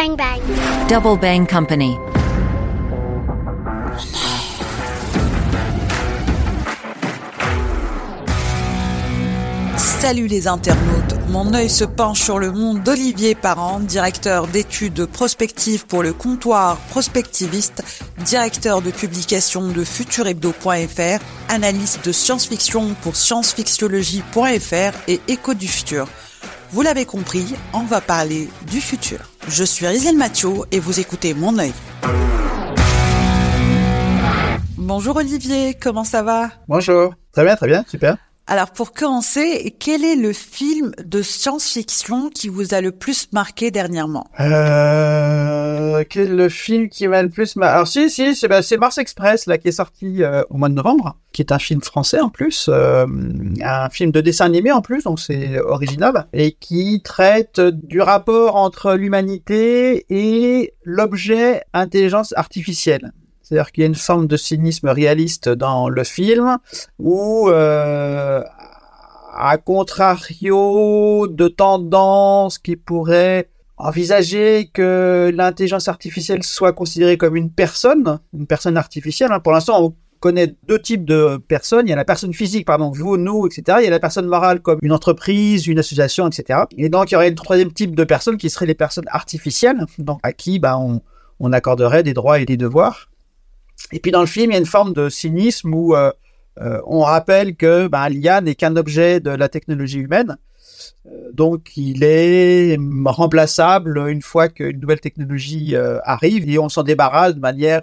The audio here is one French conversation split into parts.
Bang bang. Double Bang Company. Salut les internautes, mon œil se penche sur le monde d'Olivier Parent, directeur d'études prospectives pour le comptoir prospectiviste, directeur de publication de futurhebdo.fr, analyste de science-fiction pour sciencefictiologie.fr et écho du futur. Vous l'avez compris, on va parler du futur. Je suis Rizal Mathieu et vous écoutez mon œil. Bonjour Olivier, comment ça va? Bonjour. Très bien, très bien, super. Alors pour commencer, quel est le film de science-fiction qui vous a le plus marqué dernièrement? Euh, quel est le film qui m'a le plus marqué Alors si, si, c'est bah, c'est Mars Express là qui est sorti euh, au mois de novembre, qui est un film français en plus, euh, un film de dessin animé en plus, donc c'est original et qui traite du rapport entre l'humanité et l'objet intelligence artificielle. C'est-à-dire qu'il y a une forme de cynisme réaliste dans le film où, euh, à contrario de tendances qui pourraient envisager que l'intelligence artificielle soit considérée comme une personne, une personne artificielle. hein. Pour l'instant, on connaît deux types de personnes. Il y a la personne physique, pardon, vous, nous, etc. Il y a la personne morale comme une entreprise, une association, etc. Et donc, il y aurait un troisième type de personnes qui seraient les personnes artificielles, donc à qui bah, on, on accorderait des droits et des devoirs. Et puis dans le film, il y a une forme de cynisme où euh, euh, on rappelle que ben, l'IA n'est qu'un objet de la technologie humaine. Euh, donc il est remplaçable une fois qu'une nouvelle technologie euh, arrive et on s'en débarrasse de manière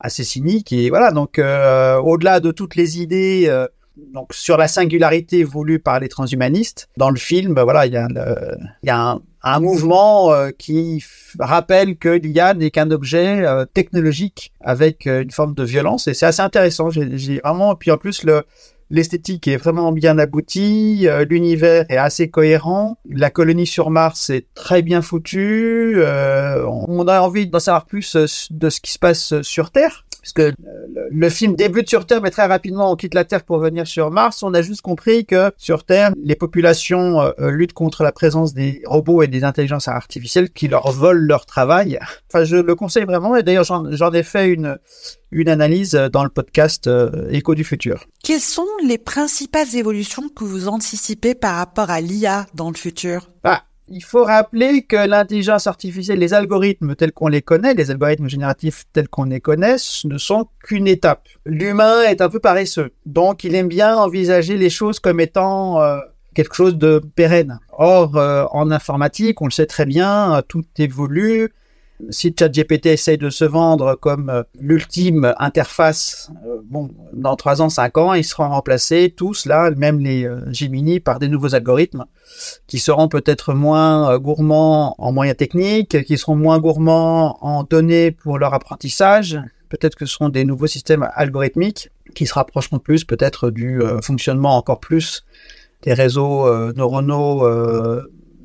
assez cynique. Et voilà, donc au-delà de toutes les idées donc sur la singularité voulue par les transhumanistes, dans le film, ben, voilà, il y a, il y a un, un mouvement euh, qui rappelle que l'IA n'est qu'un objet euh, technologique avec euh, une forme de violence et c'est assez intéressant. J'ai vraiment, puis en plus le L'esthétique est vraiment bien aboutie, euh, l'univers est assez cohérent, la colonie sur Mars est très bien foutue, euh, on a envie d'en savoir plus euh, de ce qui se passe euh, sur Terre, puisque euh, le, film débute sur Terre, mais très rapidement on quitte la Terre pour venir sur Mars. On a juste compris que sur Terre, les populations luttent contre la présence des robots et des intelligences artificielles qui leur volent leur travail. Enfin, je le conseille vraiment, et d'ailleurs j'en ai fait une une analyse euh, dans le podcast euh, Écho du futur. Quelles sont les principales évolutions que vous anticipez par rapport à l'IA dans le futur? Bah, il faut rappeler que l'intelligence artificielle, les algorithmes tels qu'on les connaît, les algorithmes génératifs tels qu'on les connaît, ne sont qu'une étape. L'humain est un peu paresseux, donc il aime bien envisager les choses comme étant euh, quelque chose de pérenne. Or, euh, en informatique, on le sait très bien, tout évolue. Si ChatGPT essaye de se vendre comme euh, l'ultime interface, euh, bon, dans trois ans, cinq ans, ils seront remplacés tous là, même les euh, Gemini, par des nouveaux algorithmes qui seront peut-être moins gourmands en moyens techniques, qui seront moins gourmands en données pour leur apprentissage. Peut-être que ce seront des nouveaux systèmes algorithmiques qui se rapprocheront plus peut-être du fonctionnement encore plus des réseaux neuronaux euh,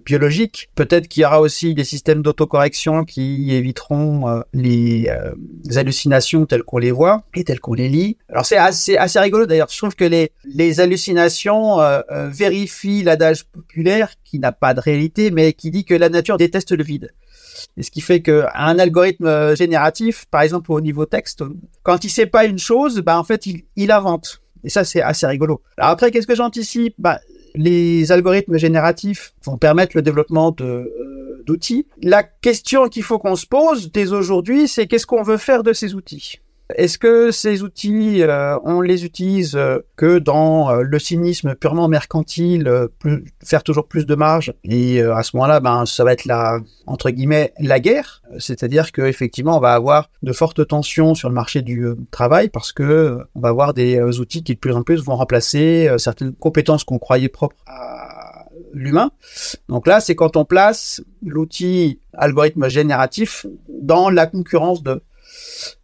biologiques. Peut-être qu'il y aura aussi des systèmes d'autocorrection qui éviteront euh, les, euh, hallucinations telles qu'on les voit et telles qu'on les lit. Alors c'est assez, rigolo d'ailleurs. Je trouve que les, hallucinations euh, vérifient l'adage populaire qui n'a pas de réalité, mais qui dit que la nature déteste le vide. Et ce qui fait que un algorithme génératif, par exemple au niveau texte, quand il sait pas une chose, bah en fait il, il invente. Et ça c'est assez rigolo. Alors après qu'est-ce que j'anticipe? Bah les algorithmes génératifs vont permettre le développement euh, d'outils. La question qu'il faut qu'on se pose dès aujourd'hui, c'est qu'est-ce qu'on veut faire de ces outils? Est-ce que ces outils, euh, on les utilise euh, que dans euh, le cynisme purement mercantile, euh, plus- faire toujours plus de marge Et à ce moment-là, ben, ça va être la entre guillemets la guerre, c'est-à-dire que effectivement, on va avoir de fortes tensions sur le marché du travail parce que on va avoir des outils qui de plus en plus vont remplacer certaines compétences qu'on croyait propres à l'humain. Donc là, c'est quand on place l'outil algorithme génératif dans la concurrence de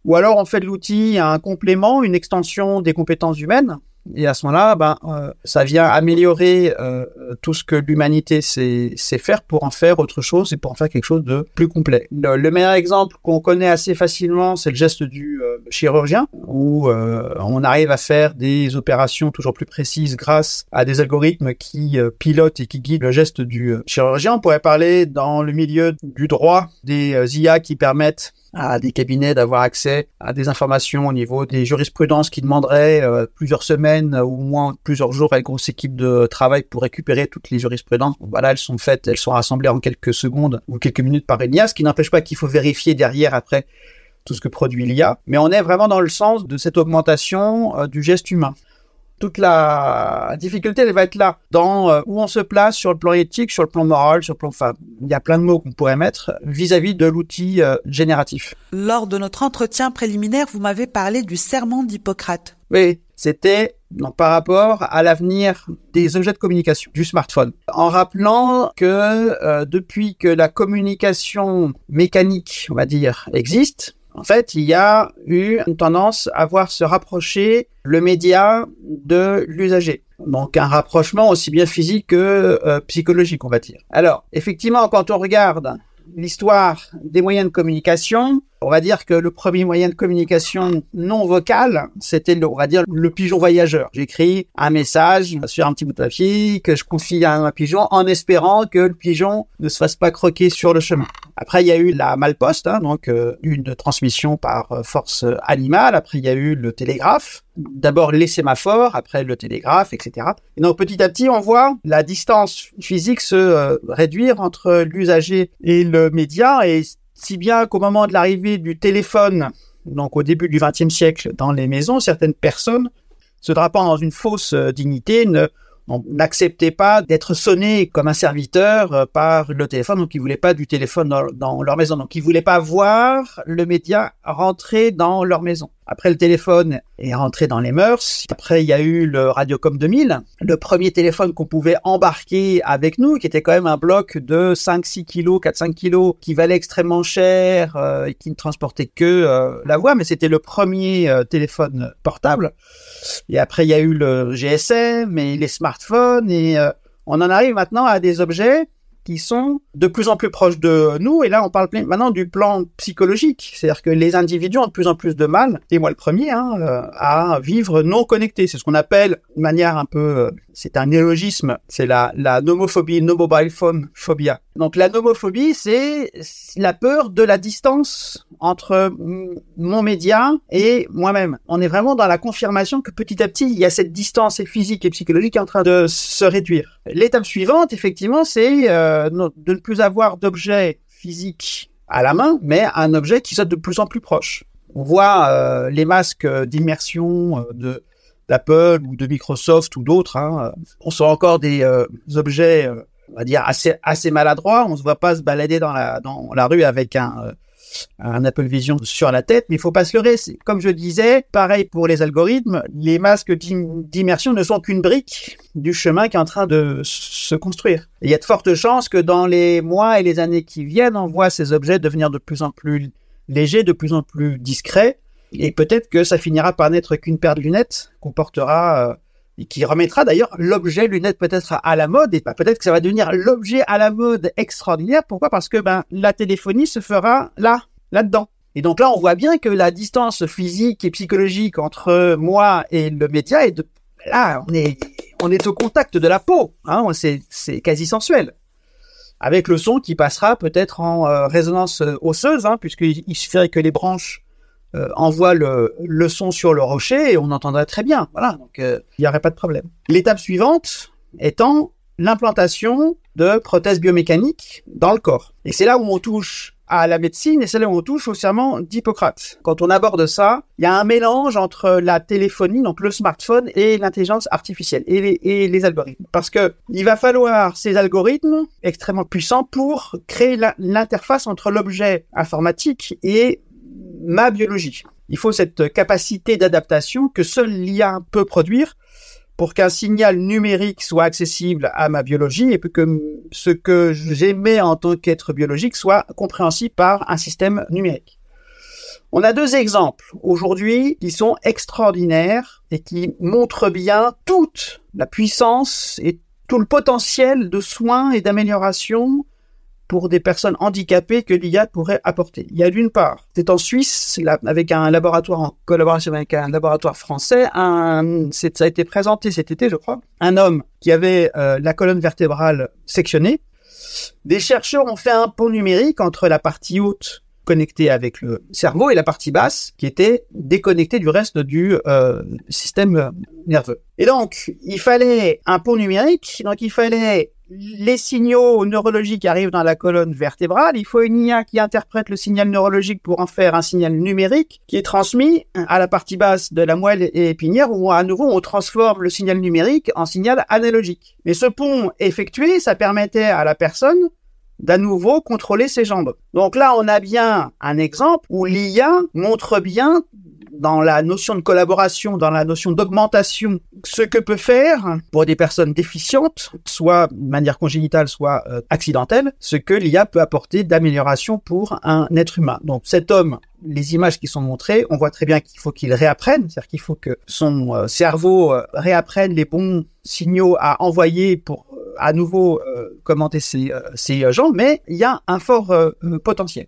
ou alors on fait de l'outil un complément, une extension des compétences humaines. Et à ce moment-là, ben, euh, ça vient améliorer euh, tout ce que l'humanité sait, sait, faire pour en faire autre chose et pour en faire quelque chose de plus complet. Le, le meilleur exemple qu'on connaît assez facilement, c'est le geste du euh, chirurgien, où on arrive à faire des opérations toujours plus précises grâce à des algorithmes qui pilotent et qui guident le geste du chirurgien. On pourrait parler dans le milieu du droit des IA qui permettent à des cabinets d'avoir accès à des informations au niveau des jurisprudences qui demanderaient euh, plusieurs semaines ou moins plusieurs jours à une grosse équipe de travail pour récupérer toutes les jurisprudences. Voilà, elles sont faites, elles sont rassemblées en quelques secondes ou quelques minutes par une ce qui n'empêche pas qu'il faut vérifier derrière après tout ce que produit l'IA, mais on est vraiment dans le sens de cette augmentation euh, du geste humain toute la difficulté, elle va être là, dans euh, où on se place sur le plan éthique, sur le plan moral, sur le plan, enfin, il y a plein de mots qu'on pourrait mettre vis-à-vis de l'outil euh, génératif. Lors de notre entretien préliminaire, vous m'avez parlé du serment d'Hippocrate. Oui, c'était par rapport à l'avenir des objets de communication, du smartphone, en rappelant que euh, depuis que la communication mécanique, on va dire, existe, en fait, il y a eu une tendance à voir se rapprocher le média de l'usager. Donc un rapprochement aussi bien physique que euh, psychologique, on va dire. Alors, effectivement, quand on regarde l'histoire des moyens de communication, on va dire que le premier moyen de communication non vocal, c'était, on va dire, le pigeon voyageur. J'écris un message sur un petit bout de papier que je confie à un pigeon en espérant que le pigeon ne se fasse pas croquer sur le chemin. Après, il y a eu la malposte, hein, donc euh, une transmission par euh, force animale. Après, il y a eu le télégraphe. D'abord les sémaphores, après le télégraphe, etc. Et donc petit à petit, on voit la distance physique se euh, réduire entre l'usager et le média. Et si bien qu'au moment de l'arrivée du téléphone, donc au début du XXe siècle, dans les maisons, certaines personnes, se drapant dans une fausse dignité, ne n'acceptaient pas d'être sonnés comme un serviteur euh, par le téléphone, donc ils voulaient pas du téléphone dans, leur maison, donc ils voulaient pas voir le média rentrer dans leur maison. Après, le téléphone est rentré dans les mœurs. Après, il y a eu le Radiocom 2000, le premier téléphone qu'on pouvait embarquer avec nous, qui était quand même un bloc de 5-6 kilos, 4-5 kilos, qui valait extrêmement cher euh, et qui ne transportait que euh, la voix, mais c'était le premier euh, téléphone portable. Et après, il y a eu le GSM et les smartphones et on en arrive maintenant à des objets qui sont de plus en plus proches de nous. Et là, on parle maintenant du plan psychologique. C'est-à-dire que les individus ont de plus en plus de mal, et moi le premier, hein, euh, à vivre non connecté. C'est ce qu'on appelle, de manière un peu, euh, c'est un néologisme, c'est la, la nomophobie, no mobile phone phobia. Donc la nomophobie, c'est la peur de la distance entre mon média et moi-même. On est vraiment dans la confirmation que petit à petit, il y a cette distance physique et psychologique qui est en train de se réduire. L'étape suivante, effectivement, c'est euh, de ne plus avoir d'objet physique à la main, mais un objet qui soit de plus en plus proche. On voit euh, les masques d'immersion euh, de d'Apple ou de Microsoft ou d'autres. Hein. On sent encore des objets on va dire assez assez maladroit. On se voit pas se balader dans la rue avec un euh, un Apple Vision sur la tête, mais il faut pas se leurrer. Comme je disais, pareil pour les algorithmes, les masques d'immersion ne sont qu'une brique du chemin qui est en train de se construire. il y a de fortes chances que dans les mois et les années qui viennent, on voit ces objets devenir de plus en plus légers, de plus en plus discrets, et peut-être que ça finira par n'être qu'une paire de lunettes qu'on portera euh, et qui remettra d'ailleurs l'objet lunette peut-être à la mode et bah, peut-être que ça va devenir l'objet à la mode extraordinaire. Pourquoi? Parce que ben la téléphonie se fera là, là-dedans. Et donc là, on voit bien que la distance physique et psychologique entre moi et le média est de là, on est on est au contact de la peau, hein, c'est c'est quasi sensuel. Avec le son qui passera peut-être en euh, résonance osseuse, hein, puisqu'il suffirait que les branches euh, envoie le, le, son sur le rocher et on entendrait très bien. Voilà, donc euh, il n'y aurait pas de problème. L'étape suivante étant l'implantation de prothèses biomécaniques dans le corps. Et c'est là où on touche à la médecine et c'est là où on touche au serment d'Hippocrate. Quand on aborde ça, il y a un mélange entre la téléphonie, donc le smartphone, et l'intelligence artificielle et les, et les, algorithmes. Parce que il va falloir ces algorithmes extrêmement puissants pour créer l'interface entre l'objet informatique et ma biologie. Il faut cette capacité d'adaptation que seul l'IA peut produire pour qu'un signal numérique soit accessible à ma biologie et que ce que j'émets en tant qu'être biologique soit compréhensible par un système numérique. On a deux exemples aujourd'hui qui sont extraordinaires et qui montrent bien toute la puissance et tout le potentiel de soins et d'amélioration pour des personnes handicapées que l'IA pourrait apporter. Il y a d'une part, c'est en Suisse, avec un laboratoire en collaboration avec un laboratoire français, un, ça a été présenté cet été, je crois, un homme qui avait euh, la colonne vertébrale sectionnée. Des chercheurs ont fait un pont numérique entre la partie haute connectée avec le cerveau et la partie basse qui était déconnectée du reste du euh, système nerveux. Et donc, il fallait un pont numérique, donc il fallait les signaux neurologiques arrivent dans la colonne vertébrale. Il faut une IA qui interprète le signal neurologique pour en faire un signal numérique qui est transmis à la partie basse de la moelle épinière où à nouveau on transforme le signal numérique en signal analogique. Mais ce pont effectué, ça permettait à la personne d'à nouveau contrôler ses jambes. Donc là, on a bien un exemple où l'IA montre bien dans la notion de collaboration, dans la notion d'augmentation, ce que peut faire pour des personnes déficientes, soit de manière congénitale, soit euh, accidentelle, ce que l'IA peut apporter d'amélioration pour un être humain. Donc cet homme les images qui sont montrées, on voit très bien qu'il faut qu'il réapprenne, c'est-à-dire qu'il faut que son euh, cerveau euh, réapprenne les bons signaux à envoyer pour à nouveau commenter ses, ses jambes, mais il y a un fort potentiel.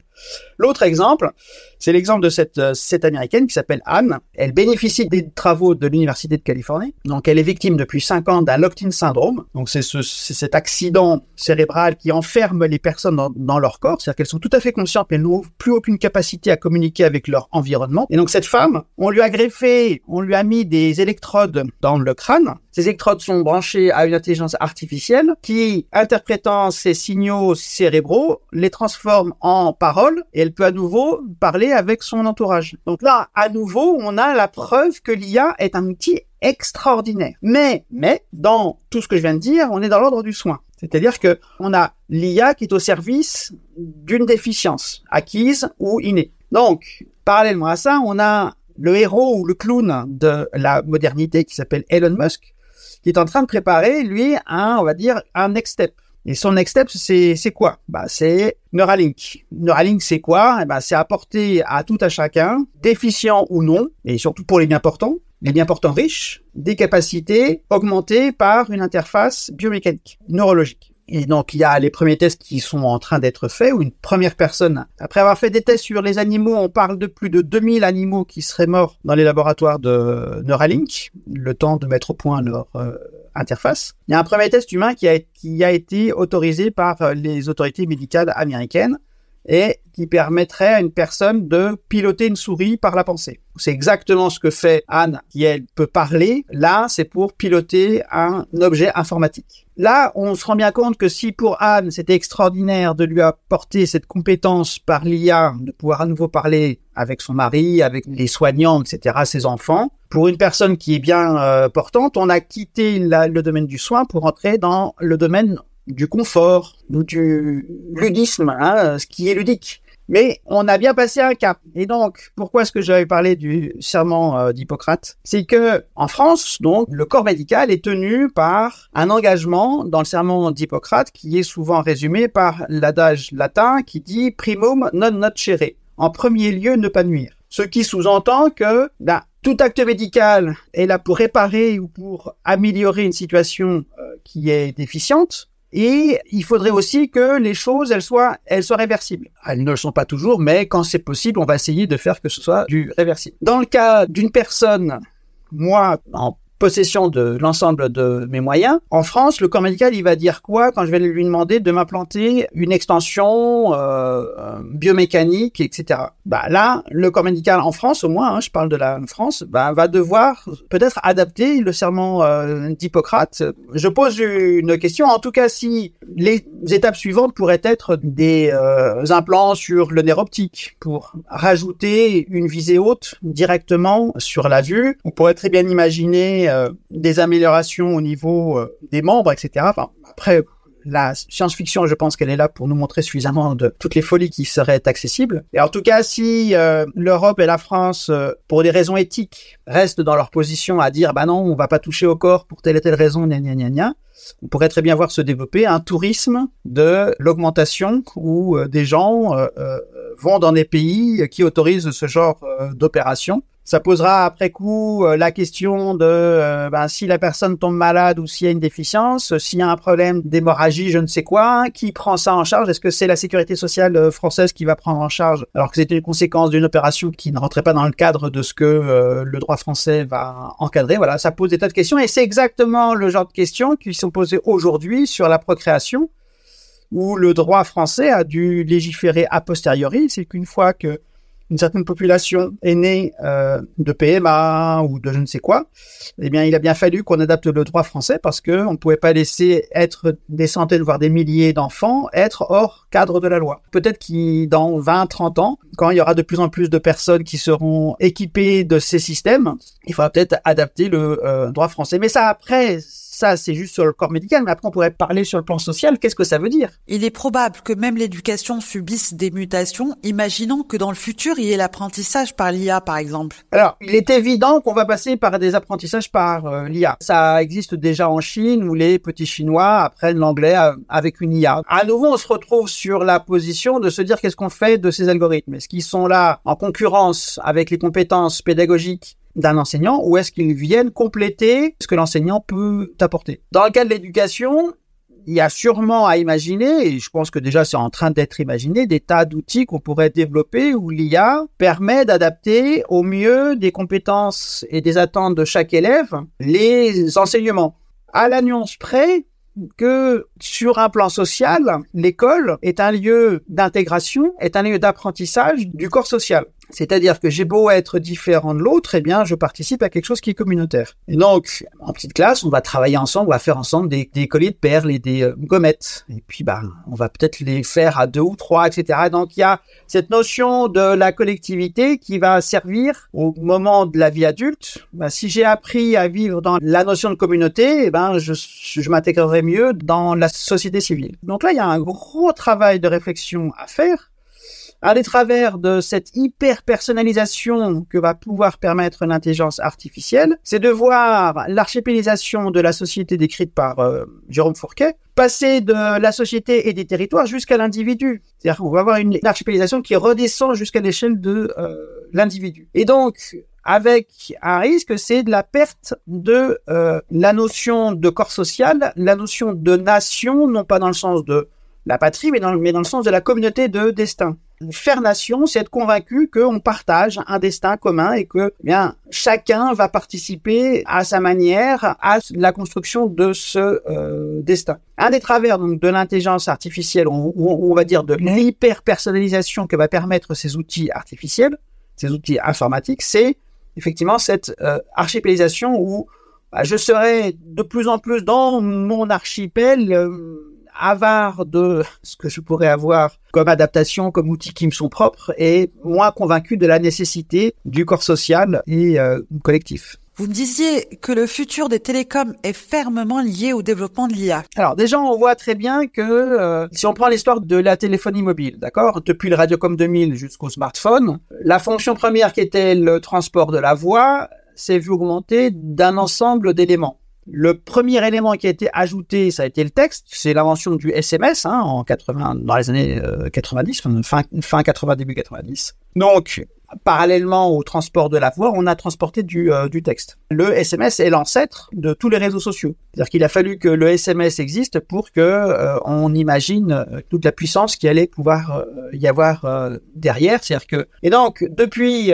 L'autre exemple, c'est l'exemple de cette, euh, cette américaine qui s'appelle Anne. Elle bénéficie des travaux de l'Université de Californie. Donc, elle est victime depuis 5 ans d'un locked-in syndrome. Donc, c'est ce, cet accident cérébral qui enferme les personnes dans, leur corps. C'est-à-dire qu'elles sont tout à fait conscientes, mais elles n'ont plus aucune capacité à communiquer avec leur environnement. Et donc, cette femme, on lui a greffé, on lui a mis des électrodes dans le crâne. Ces électrodes sont branchées à une intelligence artificielle qui, interprétant ces signaux cérébraux, les transforme en paroles et elle peut à nouveau parler avec son entourage. Donc là, à nouveau, on a la preuve que l'IA est un outil extraordinaire. Mais, mais, dans tout ce que je viens de dire, on est dans l'ordre du soin. C'est-à-dire que on a l'IA qui est au service d'une déficience, acquise ou innée. Donc, parallèlement à ça, on a le héros ou le clown de la modernité qui s'appelle Elon Musk, qui est en train de préparer, lui, un, on va dire, un next step. Et son next step, c'est, quoi? Bah, c'est Neuralink. Neuralink, c'est quoi? Eh ben, c'est apporter à tout à chacun, déficient ou non, et surtout pour les bien portants, les bien portants riches, des capacités augmentées par une interface biomécanique, neurologique. Et donc, il y a les premiers tests qui sont en train d'être faits, où une première personne, après avoir fait des tests sur les animaux, on parle de plus de 2000 animaux qui seraient morts dans les laboratoires de Neuralink, le temps de mettre au point leur euh, interface. Il y a un premier test humain qui a, qui a été autorisé par euh, les autorités médicales américaines et qui permettrait à une personne de piloter une souris par la pensée. C'est exactement ce que fait Anne, qui elle peut parler. Là, c'est pour piloter un objet informatique. Là, on se rend bien compte que si pour Anne, c'était extraordinaire de lui apporter cette compétence par l'IA, de pouvoir à nouveau parler avec son mari, avec les soignants, etc., ses enfants, pour une personne qui est bien euh, portante, on a quitté le domaine du soin pour entrer dans le domaine du confort ou du ludisme, hein, ce qui est ludique. Mais on a bien passé un cap. Et donc, pourquoi est-ce que j'avais parlé du serment euh, d'Hippocrate? C'est que en France, donc, le corps médical est tenu par un engagement dans le serment d'Hippocrate qui est souvent résumé par l'adage latin qui dit primum non nocere. En premier lieu, ne pas nuire. Ce qui sous-entend que bah, tout acte médical est là pour réparer ou pour améliorer une situation euh, qui est déficiente. Et il faudrait aussi que les choses, elles soient, elles soient réversibles. Elles ne le sont pas toujours, mais quand c'est possible, on va essayer de faire que ce soit du réversible. Dans le cas d'une personne, moi, en possession de l'ensemble de mes moyens. En France, le corps médical, il va dire quoi quand je vais lui demander de m'implanter une extension euh, biomécanique, etc. Bah là, le corps médical en France, au moins, hein, je parle de la France, bah, va devoir peut-être adapter le serment euh, d'Hippocrate. Je pose une question. En tout cas, si les étapes suivantes pourraient être des euh, implants sur le nerf optique pour rajouter une visée haute directement sur la vue, on pourrait très bien imaginer euh, des améliorations au niveau euh, des membres, etc. Après, la science-fiction, je pense qu'elle est là pour nous montrer suffisamment de toutes les folies qui seraient accessibles. Et en tout cas, si euh, l'Europe et la France, pour des raisons éthiques, restent dans leur position à dire, bah non, on va pas toucher au corps pour telle et telle raison, gna gna gna gna, on pourrait très bien voir se développer un tourisme de l'augmentation où des gens vont dans des pays qui autorisent ce genre d'opération. Ça posera après coup euh, la question de euh, ben, si la personne tombe malade ou s'il y a une déficience, s'il y a un problème d'hémorragie, je ne sais quoi, qui prend ça en charge? Est-ce que c'est la sécurité sociale euh, française qui va prendre en charge? Alors que c'était une conséquence d'une opération qui ne rentrait pas dans le cadre de ce que le droit français va encadrer. Voilà, ça pose des tas de questions et c'est exactement le genre de questions qui sont posées aujourd'hui sur la procréation où le droit français a dû légiférer a posteriori, c'est qu'une fois que une certaine population est née euh, de PMA ou de je ne sais quoi, eh bien, il a bien fallu qu'on adapte le droit français parce que on ne pouvait pas laisser être des centaines, voire des milliers d'enfants être hors cadre de la loi. Peut-être qu'il, dans 20, 30 ans, quand il y aura de plus en plus de personnes qui seront équipées de ces systèmes, il faudra peut-être adapter le euh, droit français. Mais ça, après, ça, c'est juste sur le corps médical, mais après, on pourrait parler sur le plan social. Qu'est-ce que ça veut dire? Il est probable que même l'éducation subisse des mutations. Imaginons que dans le futur, il y ait l'apprentissage par l'IA, par exemple. Alors, il est évident qu'on va passer par des apprentissages par euh, l'IA. Ça existe déjà en Chine, où les petits Chinois apprennent l'anglais euh, avec une IA. À nouveau, on se retrouve sur la position de se dire qu'est-ce qu'on fait de ces algorithmes? Est-ce qu'ils sont là en concurrence avec les compétences pédagogiques d'un enseignant ou est-ce qu'ils viennent compléter ce que l'enseignant peut apporter Dans le cas de l'éducation, il y a sûrement à imaginer, et je pense que déjà c'est en train d'être imaginé, des tas d'outils qu'on pourrait développer où l'IA permet d'adapter au mieux des compétences et des attentes de chaque élève les enseignements. À la nuance près que sur un plan social, l'école est un lieu d'intégration, est un lieu d'apprentissage du corps social. C'est-à-dire que j'ai beau être différent de l'autre, eh bien, je participe à quelque chose qui est communautaire. Et donc, en petite classe, on va travailler ensemble, on va faire ensemble des, des colliers de perles et des euh, gommettes. Et puis, bah, on va peut-être les faire à deux ou trois, etc. Donc, il y a cette notion de la collectivité qui va servir au moment de la vie adulte. Bah, si j'ai appris à vivre dans la notion de communauté, eh ben, je, je m'intégrerai mieux dans la société civile. Donc là, il y a un gros travail de réflexion à faire à travers de cette hyper personnalisation que va pouvoir permettre l'intelligence artificielle, c'est de voir l'archipélisation de la société décrite par euh, Jérôme Fourquet passer de la société et des territoires jusqu'à l'individu. C'est-à-dire qu'on va avoir une archipélisation qui redescend jusqu'à l'échelle de euh, l'individu. Et donc, avec un risque, c'est de la perte de euh, la notion de corps social, la notion de nation, non pas dans le sens de la patrie, mais dans, mais dans le sens de la communauté de destin faire nation, c'est être convaincu qu'on partage un destin commun et que eh bien chacun va participer à sa manière à la construction de ce euh, destin. Un des travers donc de l'intelligence artificielle, ou on, va dire de l'hyper personnalisation que va permettre ces outils artificiels, ces outils informatiques, c'est effectivement cette euh, archipélisation où bah, je serai de plus en plus dans mon archipel. Euh, avare de ce que je pourrais avoir comme adaptation, comme outils qui me sont propres, et moins convaincu de la nécessité du corps social et euh, collectif. Vous me disiez que le futur des télécoms est fermement lié au développement de l'IA. Alors déjà, on voit très bien que euh, si on prend l'histoire de la téléphonie mobile, d'accord, depuis le Radiocom 2000 jusqu'au smartphone, la fonction première qui était le transport de la voix s'est vue augmenter d'un ensemble d'éléments. Le premier élément qui a été ajouté, ça a été le texte. C'est l'invention du SMS hein, en 80, dans les années 90, euh, fin, fin 80, début 90. Donc, parallèlement au transport de la voix, on a transporté du, euh, du texte. Le SMS est l'ancêtre de tous les réseaux sociaux. C'est-à-dire qu'il a fallu que le SMS existe pour que euh, on imagine toute la puissance qui allait pouvoir y avoir derrière. C'est-à-dire que et donc depuis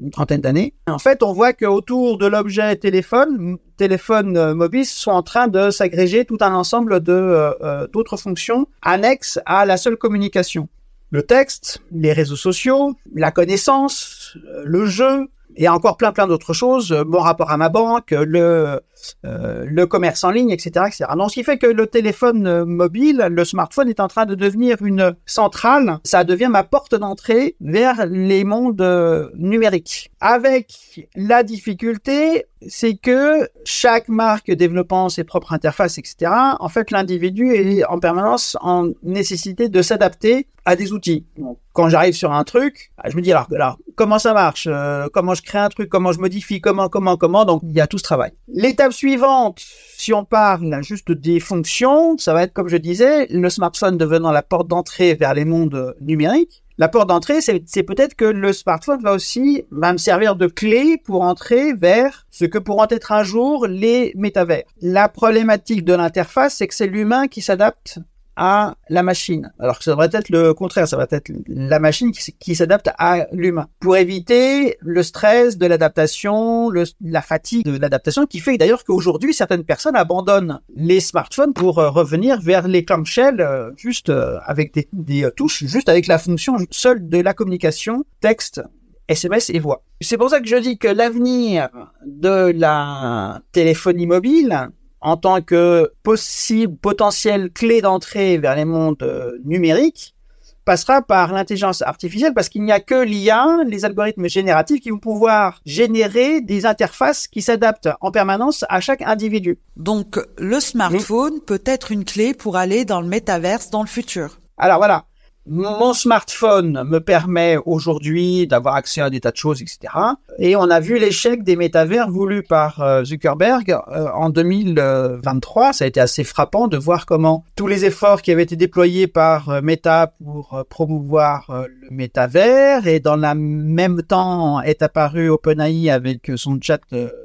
une trentaine d'années. En fait, on voit qu'autour de l'objet téléphone, téléphone euh, mobile, sont en train de s'agréger tout un ensemble de euh, euh, d'autres fonctions annexes à la seule communication. Le texte, les réseaux sociaux, la connaissance, le jeu, et encore plein plein d'autres choses, mon rapport à ma banque, le euh, le commerce en ligne, etc., etc. Donc, ce qui fait que le téléphone euh, mobile, le smartphone est en train de devenir une centrale. Ça devient ma porte d'entrée vers les mondes euh, numériques. Avec la difficulté, c'est que chaque marque développant ses propres interfaces, etc., en fait, l'individu est en permanence en nécessité de s'adapter à des outils. Quand j'arrive sur un truc, bah, je me dis alors, alors comment ça marche, comment je crée un truc, comment je modifie, comment, comment, comment. Donc, il y a tout ce travail. L'étape suivante, si on parle juste des fonctions, ça va être comme je disais, le smartphone devenant la porte d'entrée vers les mondes numériques. La porte d'entrée, c'est peut-être que le smartphone va aussi va me servir de clé pour entrer vers ce que pourront être un jour les métavers. La problématique de l'interface, c'est que c'est l'humain qui s'adapte à la machine. Alors que ça devrait être le contraire, ça va être la machine qui, s'adapte à l'humain. Pour éviter le stress de l'adaptation, la fatigue de l'adaptation, qui fait d'ailleurs qu'aujourd'hui, certaines personnes abandonnent les smartphones pour euh, revenir vers les clamshells euh, juste euh, avec des touches, juste avec la fonction seule de la communication, texte, SMS et voix. C'est pour ça que je dis que l'avenir de la téléphonie mobile, en tant que possible, potentiel clé d'entrée vers les mondes euh, numériques, passera par l'intelligence artificielle parce qu'il n'y a que l'IA, les algorithmes génératifs qui vont pouvoir générer des interfaces qui s'adaptent en permanence à chaque individu. Donc le smartphone peut être une clé pour aller dans le métaverse dans le futur. Alors voilà, mon smartphone me permet aujourd'hui d'avoir accès à des tas de choses, etc. Et on a vu l'échec des métavers voulus par euh, Zuckerberg euh, en 2023. Ça a été assez frappant de voir comment tous les efforts qui avaient été déployés par euh, Meta pour promouvoir le métavers et dans le même temps est apparu OpenAI avec son chat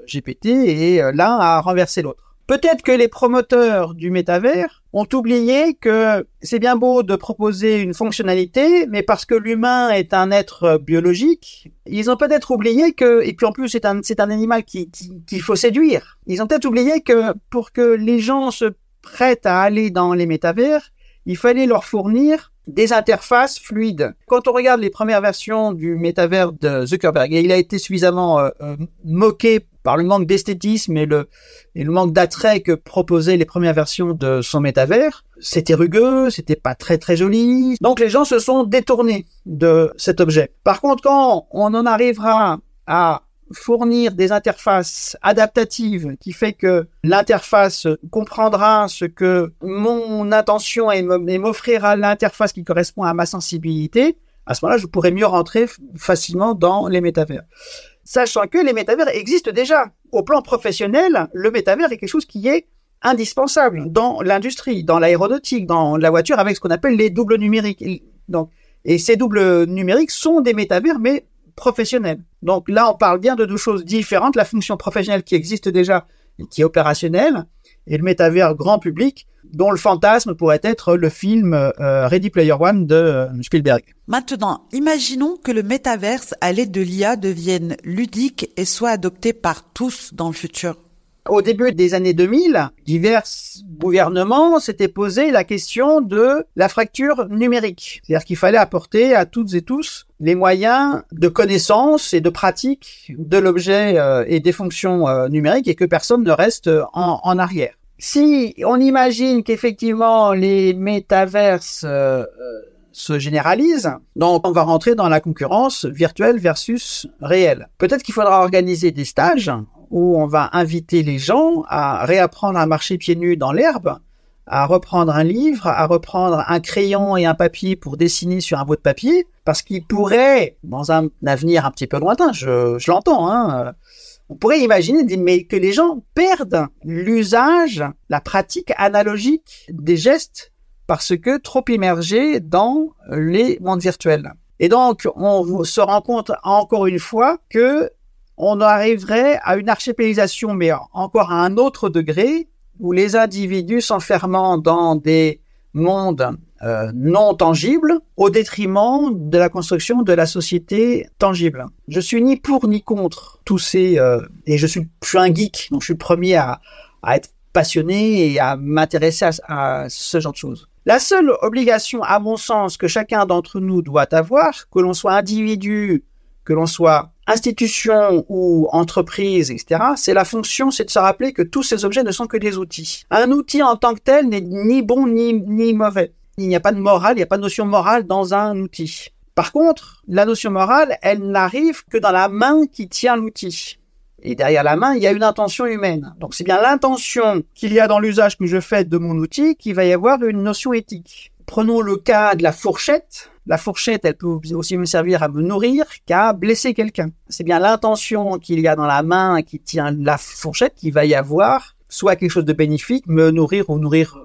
GPT et l'un a renversé l'autre. Peut-être que les promoteurs du métavers ont oublié que c'est bien beau de proposer une fonctionnalité, mais parce que l'humain est un être biologique, ils ont peut-être oublié que, et puis en plus c'est un, c'est un animal qu'il qui, faut séduire. Ils ont peut-être oublié que pour que les gens se prêtent à aller dans les métavers, il fallait leur fournir des interfaces fluides. Quand on regarde les premières versions du métavers de Zuckerberg, il a été suffisamment euh, euh, moqué par le manque d'esthétisme et le, et le manque d'attrait que proposaient les premières versions de son métavers. C'était rugueux, c'était pas très très joli. Donc les gens se sont détournés de cet objet. Par contre, quand on en arrivera à fournir des interfaces adaptatives qui fait que l'interface comprendra ce que mon intention est et m'offrira l'interface qui correspond à ma sensibilité, à ce moment-là, je pourrais mieux rentrer facilement dans les métavers sachant que les métavers existent déjà. Au plan professionnel, le métavers est quelque chose qui est indispensable dans l'industrie, dans l'aéronautique, dans la voiture, avec ce qu'on appelle les doubles numériques. Donc, et ces doubles numériques sont des métavers, mais professionnels. Donc là, on parle bien de deux choses différentes. La fonction professionnelle qui existe déjà et qui est opérationnelle, et le métavers grand public, dont le fantasme pourrait être le film euh, Ready Player One de euh, Spielberg. Maintenant, imaginons que le métaverse à l'aide de l'IA devienne ludique et soit adopté par tous dans le futur. Au début des années 2000, divers gouvernements s'étaient posé la question de la fracture numérique. C'est-à-dire qu'il fallait apporter à toutes et tous les moyens de connaissance et de pratique de l'objet euh, et des fonctions numériques et que personne ne reste en arrière si on imagine qu'effectivement les métaverses euh, euh, se généralisent, donc on va rentrer dans la concurrence virtuelle versus réelle. Peut-être qu'il faudra organiser des stages où on va inviter les gens à réapprendre à marcher pieds nus dans l'herbe, à reprendre un livre, à reprendre un crayon et un papier pour dessiner sur un bout de papier, parce qu'ils pourraient, dans un avenir un petit peu lointain, je, je l'entends, hein, on pourrait imaginer que les gens perdent l'usage, la pratique analogique des gestes parce que trop immergés dans les mondes virtuels. Et donc, on se rend compte encore une fois que on arriverait à une archipélisation, mais encore à un autre degré, où les individus s'enfermant dans des mondes euh, non tangible au détriment de la construction de la société tangible. Je suis ni pour ni contre tous ces euh, et je suis, je suis un geek donc je suis le premier à, à être passionné et à m'intéresser à, à ce genre de choses. La seule obligation, à mon sens, que chacun d'entre nous doit avoir, que l'on soit individu, que l'on soit institution ou entreprise, etc., c'est la fonction, c'est de se rappeler que tous ces objets ne sont que des outils. Un outil en tant que tel n'est ni bon ni, ni mauvais. Il n'y a pas de morale, il n'y a pas de notion morale dans un outil. Par contre, la notion morale, elle n'arrive que dans la main qui tient l'outil. Et derrière la main, il y a une intention humaine. Donc c'est bien l'intention qu'il y a dans l'usage que je fais de mon outil qui va y avoir une notion éthique. Prenons le cas de la fourchette. La fourchette, elle peut aussi me servir à me nourrir qu'à blesser quelqu'un. C'est bien l'intention qu'il y a dans la main qui tient la fourchette qui va y avoir soit quelque chose de bénéfique, me nourrir ou nourrir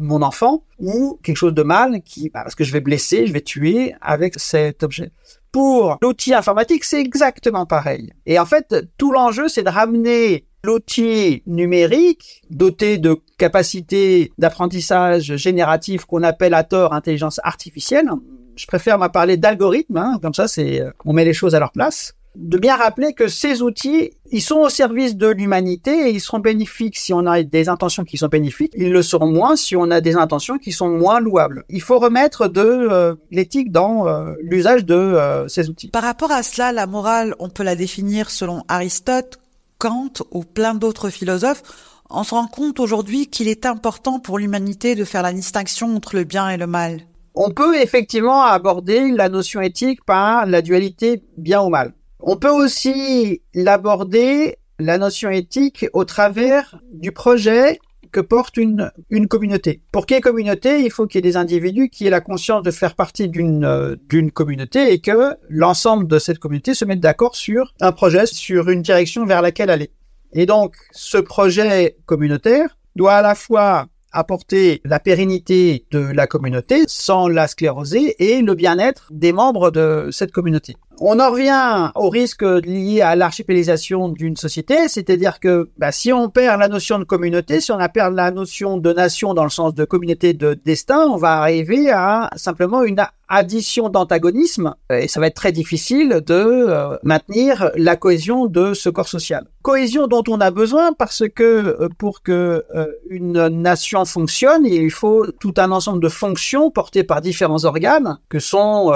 mon enfant ou quelque chose de mal qui, bah, parce que je vais blesser, je vais tuer avec cet objet. Pour l'outil informatique, c'est exactement pareil. Et en fait, tout l'enjeu, c'est de ramener l'outil numérique doté de capacités d'apprentissage génératif qu'on appelle à tort intelligence artificielle. Je préfère m'en parler d'algorithme, hein, comme ça, c'est euh, on met les choses à leur place de bien rappeler que ces outils, ils sont au service de l'humanité et ils seront bénéfiques si on a des intentions qui sont bénéfiques. Ils le seront moins si on a des intentions qui sont moins louables. Il faut remettre de euh, l'éthique dans euh, l'usage de euh, ces outils. Par rapport à cela, la morale, on peut la définir selon Aristote, Kant ou plein d'autres philosophes. On se rend compte aujourd'hui qu'il est important pour l'humanité de faire la distinction entre le bien et le mal. On peut effectivement aborder la notion éthique par la dualité bien ou mal. On peut aussi l'aborder, la notion éthique, au travers du projet que porte une, une communauté. Pour qu'il y ait communauté, il faut qu'il y ait des individus qui aient la conscience de faire partie d'une euh, d'une communauté et que l'ensemble de cette communauté se mette d'accord sur un projet, sur une direction vers laquelle aller. Et donc, ce projet communautaire doit à la fois apporter la pérennité de la communauté sans la scléroser et le bien-être des membres de cette communauté. On en revient au risque lié à l'archipélisation d'une société, c'est-à-dire que bah, si on perd la notion de communauté, si on a la notion de nation dans le sens de communauté de destin, on va arriver à simplement une addition d'antagonisme et ça va être très difficile de euh, maintenir la cohésion de ce corps social. Cohésion dont on a besoin parce que euh, pour que euh, une nation fonctionne, il faut tout un ensemble de fonctions portées par différents organes que sont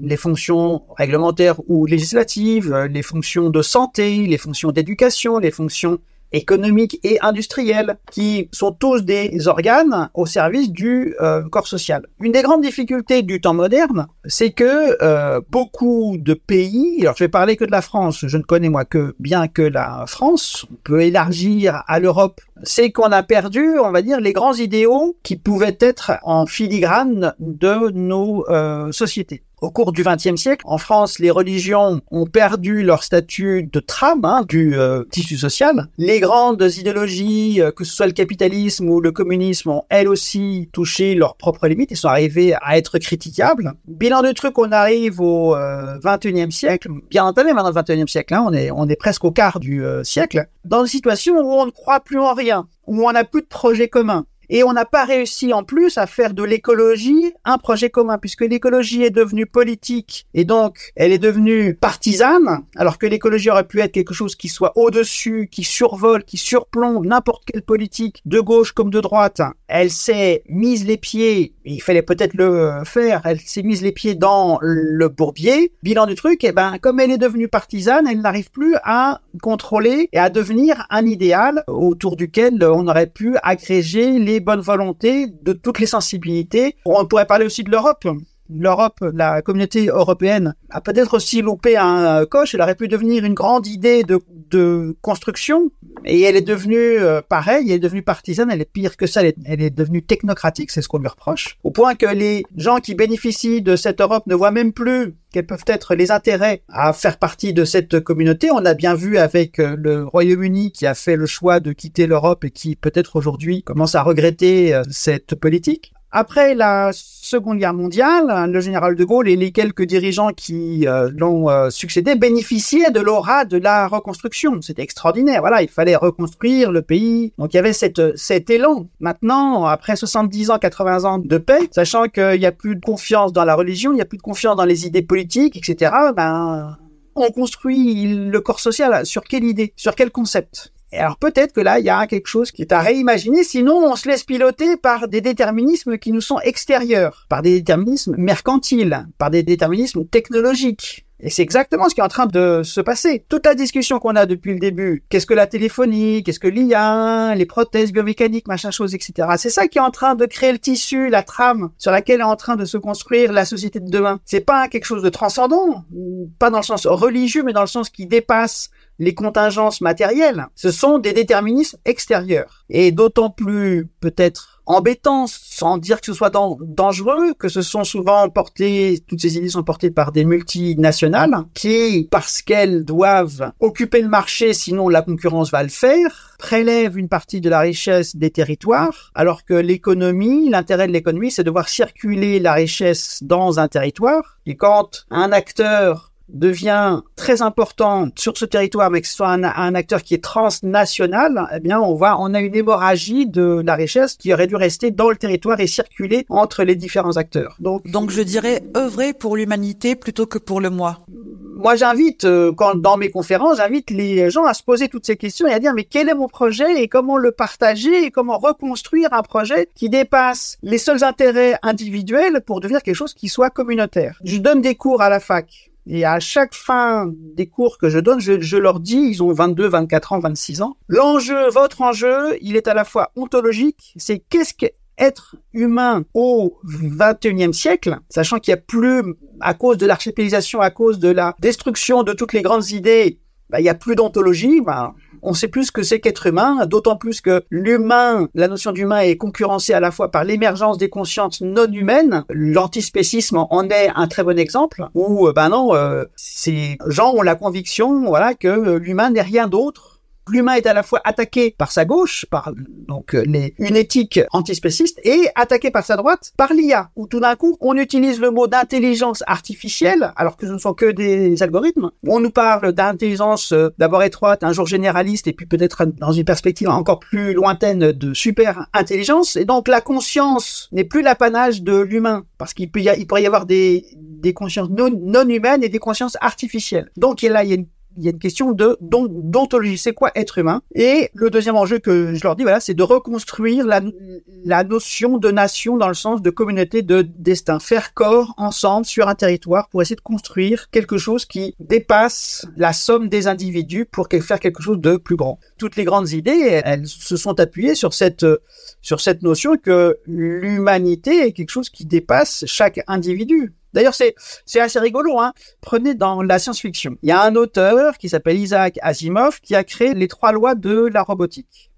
les fonctions réglementaires ou législatives, euh, les fonctions de santé, les fonctions d'éducation, les fonctions économiques et industrielles, qui sont tous des organes au service du euh, corps social. Une des grandes difficultés du temps moderne, c'est que euh, beaucoup de pays, alors je vais parler que de la France, je ne connais moi que bien que la France, on peut élargir à l'Europe, c'est qu'on a perdu, on va dire, les grands idéaux qui pouvaient être en filigrane de nos sociétés. Au cours du XXe siècle, en France, les religions ont perdu leur statut de trame hein, du euh, tissu social. Les grandes idéologies, euh, que ce soit le capitalisme ou le communisme, ont elles aussi touché leurs propres limites et sont arrivées à être critiquables. Bilan de truc, on arrive au XXIe euh, siècle, bien entendu maintenant le XXIe siècle, hein, on est on est presque au quart du siècle, dans une situation où on ne croit plus en rien, où on n'a plus de projet commun et on n'a pas réussi en plus à faire de l'écologie un projet commun, puisque l'écologie est devenue politique et donc elle est devenue partisane, alors que l'écologie aurait pu être quelque chose qui soit au-dessus, qui survole, qui surplombe n'importe quelle politique, de gauche comme de droite. Elle s'est mise les pieds, il fallait peut-être le faire, elle s'est mise les pieds dans le bourbier. Bilan du truc, eh ben, comme elle est devenue partisane, elle n'arrive plus à contrôler et à devenir un idéal autour duquel on aurait pu agréger les bonnes volontés de toutes les sensibilités. On pourrait parler aussi de l'Europe. L'Europe, la communauté européenne, a peut-être aussi loupé un coche. Elle aurait pu devenir une grande idée de, de construction, et elle est devenue euh, pareille. Elle est devenue partisane. Elle est pire que ça. Elle est, devenue technocratique. C'est ce qu'on lui reproche. Au point que les gens qui bénéficient de cette Europe ne voient même plus quels peuvent être les intérêts à faire partie de cette communauté. On a bien vu avec euh, le Royaume-Uni qui a fait le choix de quitter l'Europe et qui peut-être aujourd'hui commence à regretter euh, cette politique. Après la Seconde Guerre mondiale, le général de Gaulle et les quelques dirigeants qui euh, l'ont succédé bénéficiaient de l'aura de la reconstruction. C'était extraordinaire. Voilà, il fallait reconstruire le pays. Donc il y avait cette, cet élan. Maintenant, après 70 ans, 80 ans de paix, sachant qu'il n'y a plus de confiance dans la religion, il n'y a plus de confiance dans les idées politiques, etc., ben, on construit le corps social sur quelle idée, sur quel concept? Alors peut-être que là, il y a quelque chose qui est à réimaginer, sinon on se laisse piloter par des déterminismes qui nous sont extérieurs, par des déterminismes mercantiles, par des déterminismes technologiques. Et c'est exactement ce qui est en train de se passer. Toute la discussion qu'on a depuis le début, qu'est-ce que la téléphonie, qu'est-ce que l'IA, les prothèses biomécaniques, machin chose, etc. C'est ça qui est en train de créer le tissu, la trame sur laquelle est en train de se construire la société de demain. C'est pas quelque chose de transcendant, pas dans le sens religieux, mais dans le sens qui dépasse les contingences matérielles, ce sont des déterminismes extérieurs. Et d'autant plus peut-être embêtants, sans dire que ce soit dangereux, que ce sont souvent portés, toutes ces idées sont portées par des multinationales qui, parce qu'elles doivent occuper le marché, sinon la concurrence va le faire, prélèvent une partie de la richesse des territoires, alors que l'économie, l'intérêt de l'économie, c'est de voir circuler la richesse dans un territoire. Et quand un acteur devient très important sur ce territoire, mais que ce soit un, acteur qui est transnational, eh bien, on voit, on a une hémorragie de la richesse qui aurait dû rester dans le territoire et circuler entre les différents acteurs. Donc, donc je dirais œuvrer pour l'humanité plutôt que pour le moi. Moi, j'invite, euh, quand dans mes conférences, j'invite les gens à se poser toutes ces questions et à dire mais quel est mon projet et comment le partager et comment reconstruire un projet qui dépasse les seuls intérêts individuels pour devenir quelque chose qui soit communautaire. Je donne des cours à la fac et à chaque fin des cours que je donne, je, leur dis, ils ont 22, 24 ans, 26 ans, l'enjeu, votre enjeu, il est à la fois ontologique, c'est qu'est-ce qu'être humain au 21e siècle, sachant qu'il n'y a plus, à cause de l'archipélisation, à cause de la destruction de toutes les grandes idées, bah, il n'y a plus d'ontologie, bah, on sait plus que c'est qu'être humain, d'autant plus que l'humain, la notion d'humain est concurrencée à la fois par l'émergence des consciences non humaines. L'antispécisme en est un très bon exemple, où, ben non, euh, ces gens ont la conviction, voilà, que l'humain n'est rien d'autre l'humain est à la fois attaqué par sa gauche, par donc euh, une éthique antispéciste, et attaqué par sa droite par l'IA, où tout d'un coup on utilise le mot d'intelligence artificielle, alors que ce ne sont que des algorithmes. On nous parle d'intelligence euh, d'abord étroite, un jour généraliste, et puis peut-être dans une perspective encore plus lointaine de super intelligence. Et donc la conscience n'est plus l'apanage de l'humain, parce qu'il pourrait y avoir des, consciences non, non humaines et des consciences artificielles. Donc là, il y a une il y a une question de d'ontologie. C'est quoi être humain? Et le deuxième enjeu que je leur dis, voilà, c'est de reconstruire la, la notion de nation dans le sens de communauté de destin. Faire corps ensemble sur un territoire pour essayer de construire quelque chose qui dépasse la somme des individus pour faire quelque chose de plus grand. Toutes les grandes idées, elles se sont appuyées sur cette sur cette notion que l'humanité est quelque chose qui dépasse chaque individu. D'ailleurs, c'est assez rigolo. Hein. Prenez dans la science-fiction, il y a un auteur qui s'appelle Isaac Asimov qui a créé les trois lois de la robotique.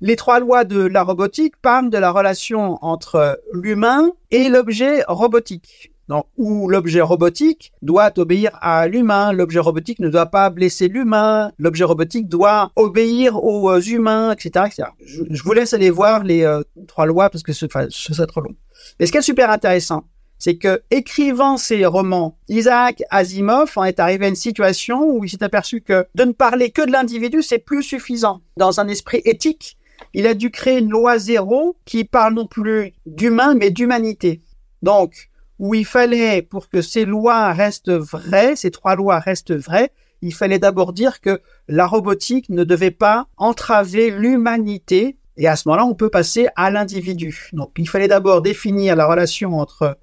Les trois lois de la robotique parlent de la relation entre l'humain et l'objet robotique. Donc, où l'objet robotique doit obéir à l'humain, l'objet robotique ne doit pas blesser l'humain, l'objet robotique doit obéir aux euh, humains, etc. etc. Je, vous laisse aller voir les euh, trois lois parce que ce, ce serait trop long. Mais ce qui est super intéressant, c'est que écrivant ces romans, Isaac Asimov en est arrivé à une situation où il s'est aperçu que de ne parler que de l'individu, c'est plus suffisant. Dans un esprit éthique, il a dû créer une loi zéro qui parle non plus d'humain, mais d'humanité. Donc, où il fallait, pour que ces lois restent vraies, ces trois lois restent vraies, il fallait d'abord dire que la robotique ne devait pas entraver l'humanité, et à ce moment-là, on peut passer à l'individu. Donc, il fallait d'abord définir la relation entre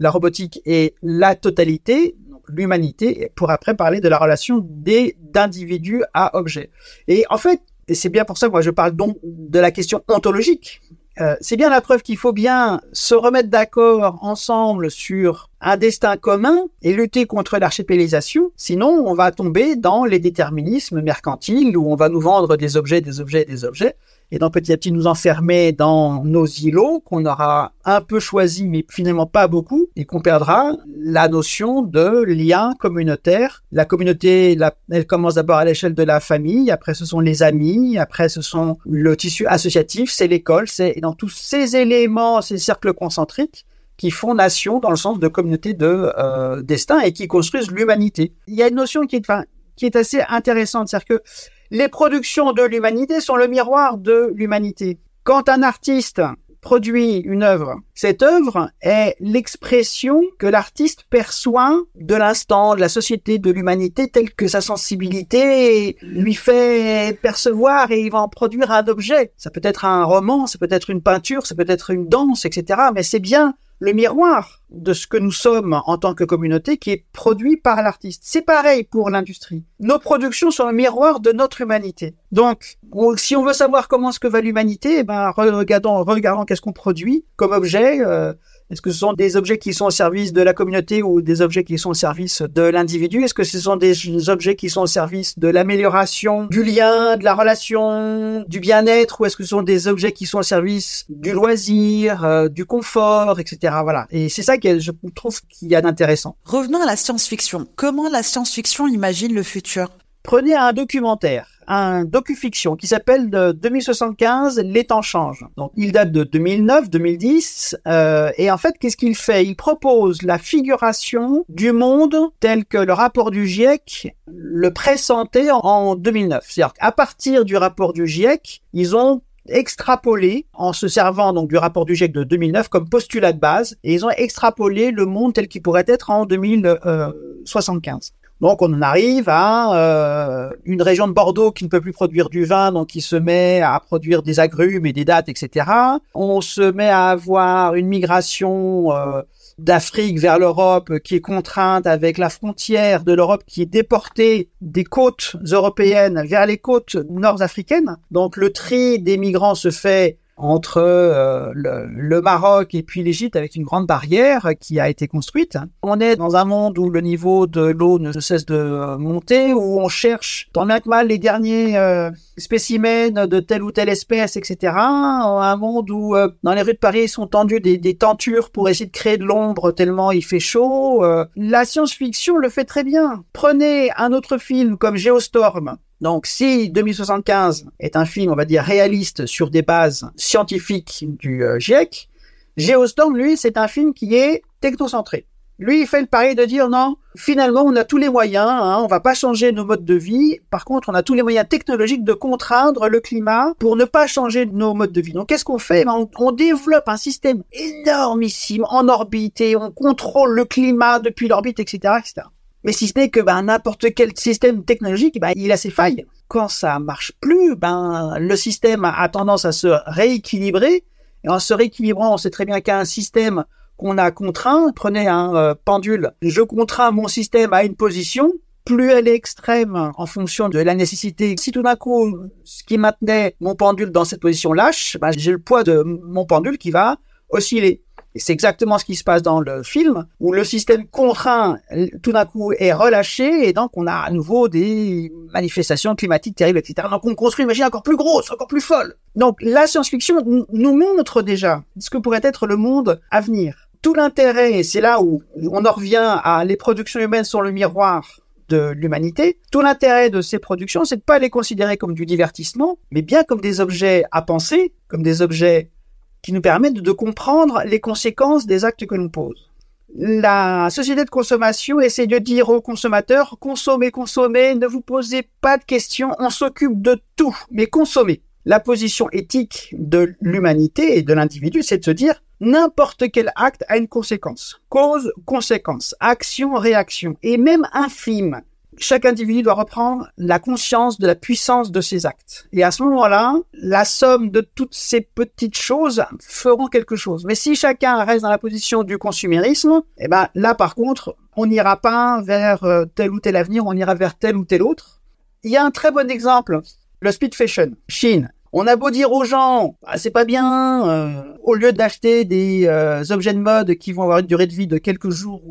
la robotique et la totalité, l'humanité, pour après parler de la relation des d'individu à objet. Et en fait, et c'est bien pour ça que moi je parle donc de la question ontologique. Euh, c'est bien la preuve qu'il faut bien se remettre d'accord ensemble sur un destin commun et lutter contre l'archipélisation. Sinon, on va tomber dans les déterminismes mercantiles où on va nous vendre des objets, des objets, des objets et donc petit à petit nous enfermer dans nos îlots qu'on aura un peu choisi mais finalement pas beaucoup et qu'on perdra la notion de lien communautaire. La communauté, elle commence d'abord à l'échelle de la famille, après ce sont les amis, après ce sont le tissu associatif, c'est l'école, c'est dans tous ces éléments, ces cercles concentriques qui font nation dans le sens de communauté de euh, destin et qui construisent l'humanité. Il y a une notion qui est, enfin, qui est assez intéressante, c'est-à-dire que les productions de l'humanité sont le miroir de l'humanité. Quand un artiste produit une œuvre, cette œuvre est l'expression que l'artiste perçoit de l'instant, de la société, de l'humanité, telle que sa sensibilité lui fait percevoir et il va en produire un objet. Ça peut être un roman, ça peut être une peinture, ça peut être une danse, etc. Mais c'est bien le miroir de ce que nous sommes en tant que communauté qui est produit par l'artiste. C'est pareil pour l'industrie. Nos productions sont le miroir de notre humanité. Donc, si on veut savoir comment ce que va l'humanité, eh ben, regardons, regardons qu'est-ce qu'on produit comme objet, euh, Est-ce que ce sont des objets qui sont au service de la communauté ou des objets qui sont au service de l'individu? Est-ce que ce sont des objets qui sont au service de l'amélioration du lien, de la relation, du bien-être ou est-ce que ce sont des objets qui sont au service du loisir, euh, du confort, etc. Voilà. Et c'est ça que je trouve qu'il y a d'intéressant. Revenons à la science-fiction. Comment la science-fiction imagine le futur? Prenez un documentaire, un docu-fiction qui s'appelle de 2075, Les temps changent. Donc, il date de 2009, 2010, euh, et en fait, qu'est-ce qu'il fait? Il propose la figuration du monde tel que le rapport du GIEC le pressentait en 2009. C'est-à-dire qu'à partir du rapport du GIEC, ils ont extrapolé en se servant donc du rapport du GIEC de 2009 comme postulat de base et ils ont extrapolé le monde tel qu'il pourrait être en 2075. Donc on en arrive à euh, une région de Bordeaux qui ne peut plus produire du vin, donc qui se met à produire des agrumes et des dattes, etc. On se met à avoir une migration euh, d'Afrique vers l'Europe qui est contrainte avec la frontière de l'Europe qui est déportée des côtes européennes vers les côtes nord-africaines. Donc le tri des migrants se fait entre euh, le, Maroc et puis l'Égypte avec une grande barrière qui a été construite. On est dans un monde où le niveau de l'eau ne cesse de monter, où on cherche tant bien que mal les derniers euh, spécimens de telle ou telle espèce, etc. Un monde où euh, dans les rues de Paris sont tendues des, des, tentures pour essayer de créer de l'ombre tellement il fait chaud. la science-fiction le fait très bien. Prenez un autre film comme Geostorm donc, si 2075 est un film, on va dire, réaliste sur des bases scientifiques du euh, GIEC, Geostorm, lui, c'est un film qui est technocentré. Lui, il fait le pari de dire non, finalement, on a tous les moyens, hein, on va pas changer nos modes de vie. Par contre, on a tous les moyens technologiques de contraindre le climat pour ne pas changer nos modes de vie. Donc, qu'est-ce qu'on fait? On, on, développe un système énormissime en orbite et on contrôle le climat depuis l'orbite, etc., etc. Mais si ce n'est que ben, n'importe quel système technologique, ben, il a ses failles. Quand ça marche plus, ben, le système a tendance à se rééquilibrer. Et en se rééquilibrant, on sait très bien qu'un système qu'on a contraint, prenez un euh, pendule, je contrains mon système à une position, plus elle est extrême en fonction de la nécessité. Si tout d'un coup, ce qui maintenait mon pendule dans cette position lâche, ben, j'ai le poids de mon pendule qui va osciller. Et c'est exactement ce qui se passe dans le film, où le système contraint tout d'un coup est relâché, et donc on a à nouveau des manifestations climatiques terribles, etc. Donc on construit une machine encore plus grosse, encore plus folle. Donc la science-fiction nous montre déjà ce que pourrait être le monde à venir. Tout l'intérêt, et c'est là où on en revient à les productions humaines sont le miroir de l'humanité. Tout l'intérêt de ces productions, c'est de pas les considérer comme du divertissement, mais bien comme des objets à penser, comme des objets qui nous permettent de comprendre les conséquences des actes que l'on pose. La société de consommation essaie de dire aux consommateurs, consommez, consommez, ne vous posez pas de questions, on s'occupe de tout, mais consommez. La position éthique de l'humanité et de l'individu, c'est de se dire, n'importe quel acte a une conséquence. Cause, conséquence, action, réaction, et même infime chaque individu doit reprendre la conscience de la puissance de ses actes. Et à ce moment-là, la somme de toutes ces petites choses feront quelque chose. Mais si chacun reste dans la position du consumérisme, eh ben là par contre, on n'ira pas vers euh, tel ou tel avenir, on ira vers tel ou tel autre. Il y a un très bon exemple, le speed fashion, Chine. On a beau dire aux gens, ah, c'est pas bien, euh, au lieu d'acheter des euh, objets de mode qui vont avoir une durée de vie de quelques jours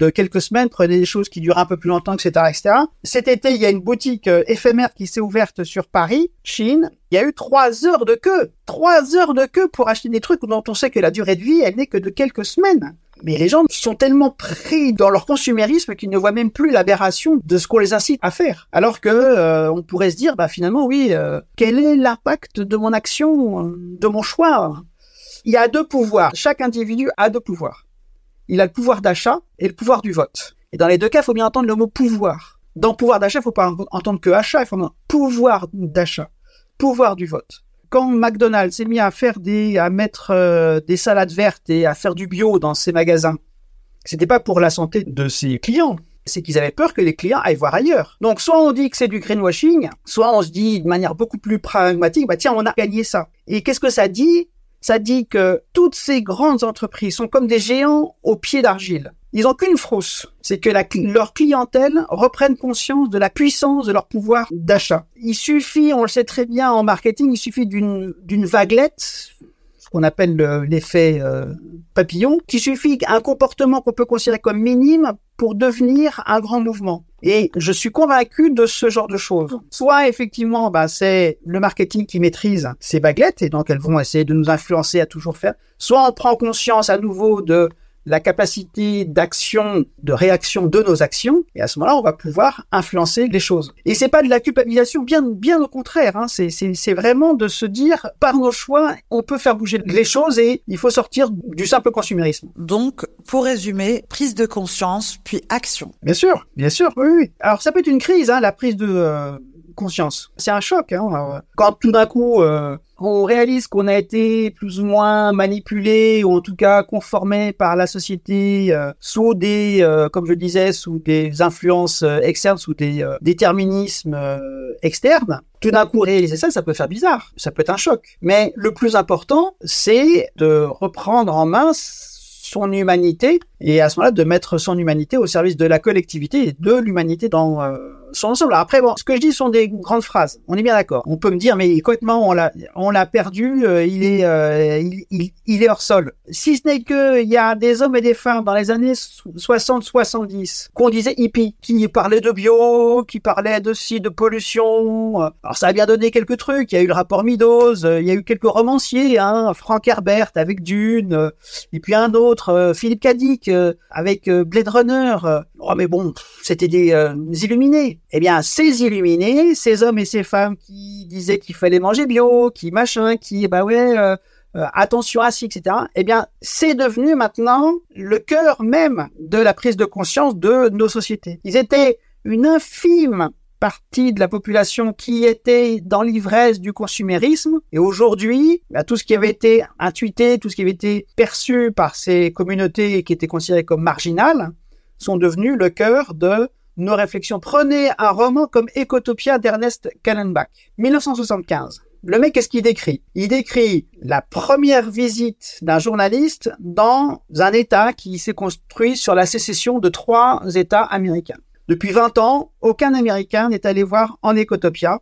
de quelques semaines, prenez des choses qui durent un peu plus longtemps, etc., etc. Cet été, il y a une boutique euh, éphémère qui s'est ouverte sur Paris, Chine. Il y a eu trois heures de queue. Trois heures de queue pour acheter des trucs dont on sait que la durée de vie, elle n'est que de quelques semaines. Mais les gens sont tellement pris dans leur consumérisme qu'ils ne voient même plus l'aberration de ce qu'on les incite à faire. Alors que euh, on pourrait se dire, bah finalement oui, euh, quel est l'impact de mon action, de mon choix? Il y a deux pouvoirs. Chaque individu a deux pouvoirs il a le pouvoir d'achat et le pouvoir du vote. Et dans les deux cas, il faut bien entendre le mot pouvoir. Dans pouvoir d'achat, il faut pas entendre que achat, il faut entendre pouvoir d'achat, pouvoir du vote. Quand McDonald's s'est mis à faire des, à mettre euh, des salades vertes et à faire du bio dans ses magasins, c'était pas pour la santé de ses clients, c'est qu'ils avaient peur que les clients aillent voir ailleurs. Donc soit on dit que c'est du greenwashing, soit on se dit de manière beaucoup plus pragmatique, bah tiens, on a gagné ça. Et qu'est-ce que ça dit? Ça dit que toutes ces grandes entreprises sont comme des géants au pied d'argile. Ils ont qu'une frousse, c'est que leur clientèle reprenne conscience de la puissance de leur pouvoir d'achat. Il suffit, on le sait très bien en marketing, il suffit d'une vaguelette, qu'on appelle l'effet euh, papillon, qu'il suffit qu'un comportement qu'on peut considérer comme minime pour devenir un grand mouvement. Et je suis convaincu de ce genre de choses. Soit effectivement, bah, c'est le marketing qui maîtrise ces baguettes et donc elles vont essayer de nous influencer à toujours faire. Soit on prend conscience à nouveau de la capacité d'action, de réaction de nos actions, et à ce moment-là, on va pouvoir influencer les choses. Et c'est pas de la culpabilisation, bien, bien au contraire. Hein, c'est vraiment de se dire, par nos choix, on peut faire bouger les choses et il faut sortir du simple consumérisme. Donc, pour résumer, prise de conscience, puis action. Bien sûr, bien sûr, oui, oui. Alors, ça peut être une crise, hein, la prise de euh, C'est un choc. Hein, quand tout d'un coup, euh, on réalise qu'on a été plus ou moins manipulé ou en tout cas conformé par la société euh, sous des, euh, comme je disais, sous des influences euh, externes, sous des déterminismes externes. Tout d'un coup, réaliser ça, ça peut faire bizarre, ça peut être un choc. Mais le plus important, c'est de reprendre en main son humanité et à ce moment-là de mettre son humanité au service de la collectivité et de l'humanité dans son ensemble. après, bon, ce que je dis sont des grandes phrases. On est bien d'accord. On peut me dire, mais complètement, on l'a, on l'a perdu. Euh, il est, euh, il, il, il, est hors sol. Si ce n'est que il y a des hommes et des femmes dans les années 60-70 qu'on disait hippie, qui parlaient de bio, qui parlaient de si de pollution. Alors ça a bien donné quelques trucs. Il y a eu le rapport Meadows, il y a eu quelques romanciers, hein, Frank Herbert avec Dune, et puis un autre, Philippe Cadic avec Blade Runner. Oh mais bon, c'était des, des illuminés eh bien, ces illuminés, ces hommes et ces femmes qui disaient qu'il fallait manger bio, qui machin, qui, bah ouais, euh, euh, attention à ci, etc. Eh bien, c'est devenu maintenant le cœur même de la prise de conscience de nos sociétés. Ils étaient une infime partie de la population qui était dans l'ivresse du consumérisme. Et aujourd'hui, bah, tout ce qui avait été intuité, tout ce qui avait été perçu par ces communautés qui étaient considérées comme marginales, sont devenus le cœur de nos réflexions. Prenez un roman comme Ecotopia d'Ernest Kallenbach, 1975. Le mec, qu'est-ce qu'il décrit? Il décrit la première visite d'un journaliste dans un État qui s'est construit sur la sécession de trois États américains. Depuis 20 ans, aucun Américain n'est allé voir en Ecotopia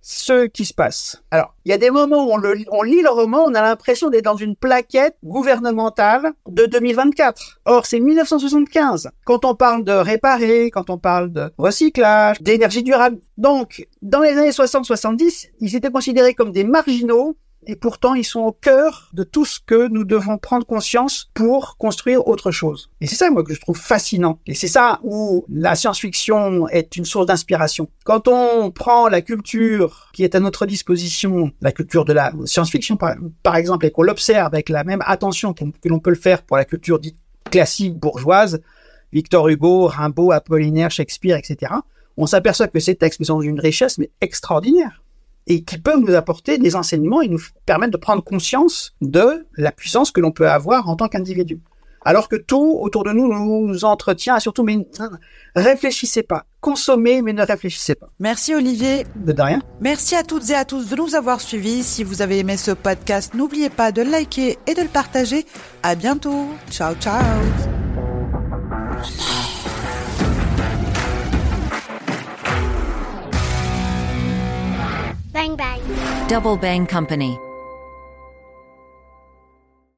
ce qui se passe. Alors, il y a des moments où on, on lit le roman, on a l'impression d'être dans une plaquette gouvernementale de 2024. Or, c'est 1975. Quand on parle de réparer, quand on parle de recyclage, d'énergie durable. Donc, dans les années 60-70, ils étaient considérés comme des marginaux et pourtant ils sont au cœur de tout ce que nous devons prendre conscience pour construire autre chose. Et c'est ça, moi, que je trouve fascinant. Et c'est ça où la science-fiction est une source d'inspiration. Quand on prend la culture qui est à notre disposition, la culture de la science-fiction, par, exemple, et qu'on l'observe avec la même attention que l'on peut le faire pour la culture dite classique bourgeoise, Victor Hugo, Rimbaud, Apollinaire, Shakespeare, etc., on s'aperçoit que ces textes sont d'une richesse mais extraordinaire et qui peuvent nous apporter des enseignements et nous permettre de prendre conscience de la puissance que l'on peut avoir en tant qu'individu. Alors que tout autour de nous nous entretient, et surtout, mais réfléchissez pas. Consommez, mais ne réfléchissez pas. Merci Olivier. De rien. Merci à toutes et à tous de nous avoir suivis. Si vous avez aimé ce podcast, n'oubliez pas de liker et de le partager. À bientôt. Ciao, ciao. Bang Bang. Double Bang Company.